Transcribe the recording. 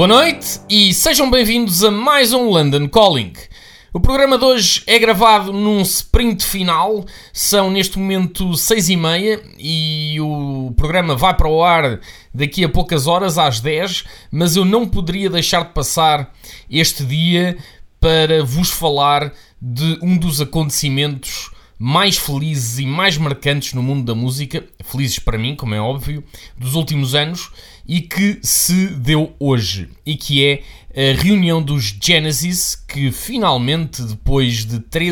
Boa noite e sejam bem-vindos a mais um London Calling. O programa de hoje é gravado num sprint final, são neste momento 6 e meia e o programa vai para o ar daqui a poucas horas, às 10, mas eu não poderia deixar de passar este dia para vos falar de um dos acontecimentos mais felizes e mais marcantes no mundo da música, felizes para mim, como é óbvio, dos últimos anos e que se deu hoje. E que é a reunião dos Genesis que finalmente depois de 13